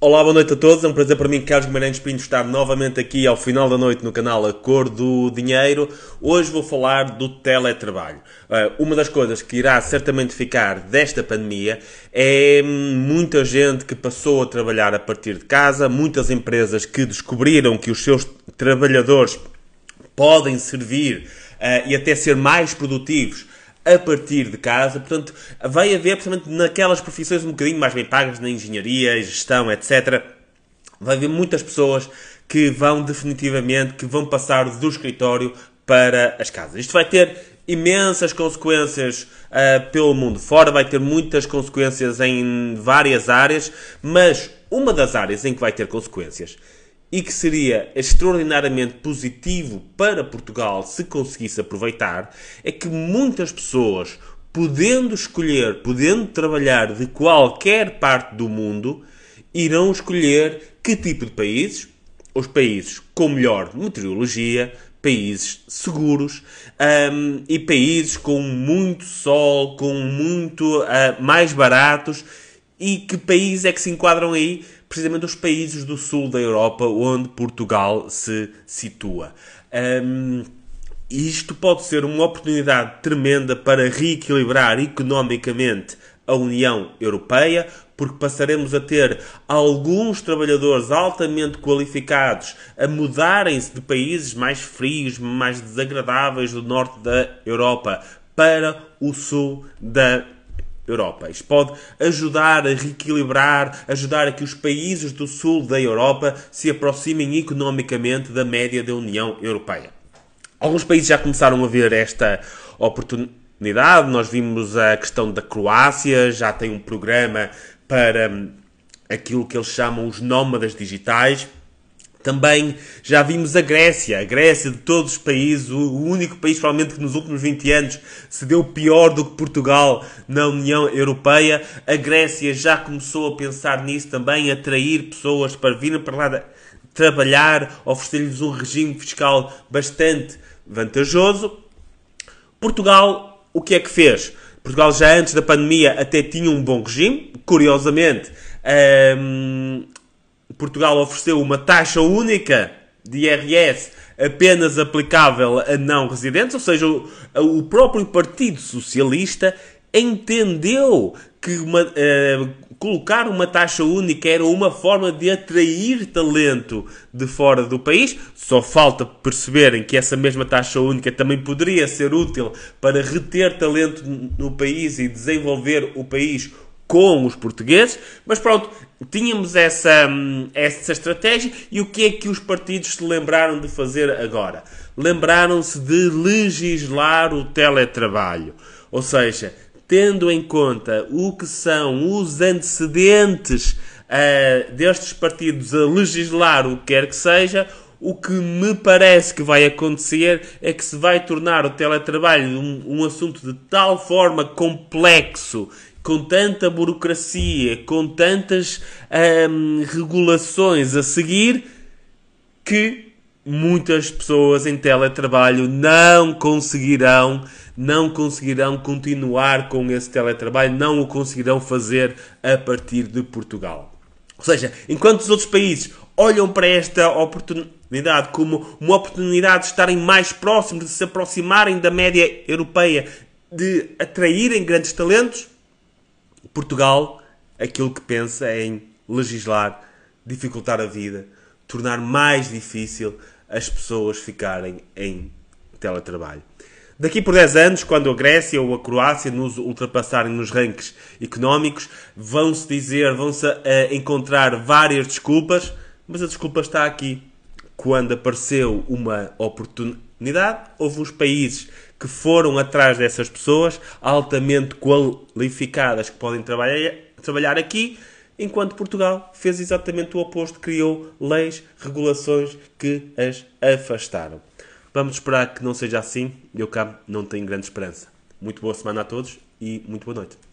Olá, boa noite a todos. É um prazer para mim, Carlos Guimarães Pinto, estar novamente aqui ao final da noite no canal A Cor do Dinheiro. Hoje vou falar do teletrabalho. Eh, uma das coisas que irá certamente ficar desta pandemia é muita gente que passou a trabalhar a partir de casa, muitas empresas que descobriram que os seus trabalhadores podem servir uh, e até ser mais produtivos a partir de casa. Portanto, vai haver, precisamente naquelas profissões um bocadinho mais bem pagas, na engenharia, gestão, etc. Vai haver muitas pessoas que vão definitivamente, que vão passar do escritório para as casas. Isto vai ter imensas consequências uh, pelo mundo fora, vai ter muitas consequências em várias áreas, mas uma das áreas em que vai ter consequências e que seria extraordinariamente positivo para Portugal se conseguisse aproveitar, é que muitas pessoas, podendo escolher, podendo trabalhar de qualquer parte do mundo, irão escolher que tipo de países? Os países com melhor meteorologia, países seguros um, e países com muito sol, com muito uh, mais baratos. E que países é que se enquadram aí? precisamente os países do sul da Europa, onde Portugal se situa. Um, isto pode ser uma oportunidade tremenda para reequilibrar economicamente a União Europeia, porque passaremos a ter alguns trabalhadores altamente qualificados a mudarem-se de países mais frios, mais desagradáveis do norte da Europa para o sul da Europa. Isto pode ajudar a reequilibrar, ajudar a que os países do sul da Europa se aproximem economicamente da média da União Europeia. Alguns países já começaram a ver esta oportunidade. Nós vimos a questão da Croácia, já tem um programa para hum, aquilo que eles chamam os nómadas digitais. Também já vimos a Grécia, a Grécia de todos os países, o único país provavelmente que nos últimos 20 anos se deu pior do que Portugal na União Europeia. A Grécia já começou a pensar nisso também, atrair pessoas para virem para lá trabalhar, oferecer-lhes um regime fiscal bastante vantajoso. Portugal, o que é que fez? Portugal já antes da pandemia até tinha um bom regime, curiosamente. Hum, Portugal ofereceu uma taxa única de IRS apenas aplicável a não residentes, ou seja, o, o próprio Partido Socialista entendeu que uma, uh, colocar uma taxa única era uma forma de atrair talento de fora do país. Só falta perceberem que essa mesma taxa única também poderia ser útil para reter talento no país e desenvolver o país com os portugueses, mas pronto, tínhamos essa, essa estratégia e o que é que os partidos se lembraram de fazer agora? Lembraram-se de legislar o teletrabalho, ou seja, tendo em conta o que são os antecedentes uh, destes partidos a legislar o que quer que seja, o que me parece que vai acontecer é que se vai tornar o teletrabalho um, um assunto de tal forma complexo com tanta burocracia, com tantas hum, regulações a seguir, que muitas pessoas em teletrabalho não conseguirão, não conseguirão continuar com esse teletrabalho, não o conseguirão fazer a partir de Portugal. Ou seja, enquanto os outros países olham para esta oportunidade como uma oportunidade de estarem mais próximos, de se aproximarem da média europeia, de atraírem grandes talentos, Portugal, aquilo que pensa é em legislar, dificultar a vida, tornar mais difícil as pessoas ficarem em teletrabalho. Daqui por 10 anos, quando a Grécia ou a Croácia nos ultrapassarem nos rankings económicos, vão-se dizer, vão-se uh, encontrar várias desculpas, mas a desculpa está aqui. Quando apareceu uma oportunidade, houve uns países que foram atrás dessas pessoas altamente qualificadas que podem trabalhar, trabalhar aqui, enquanto Portugal fez exatamente o oposto, criou leis, regulações que as afastaram. Vamos esperar que não seja assim. Eu cá não tenho grande esperança. Muito boa semana a todos e muito boa noite.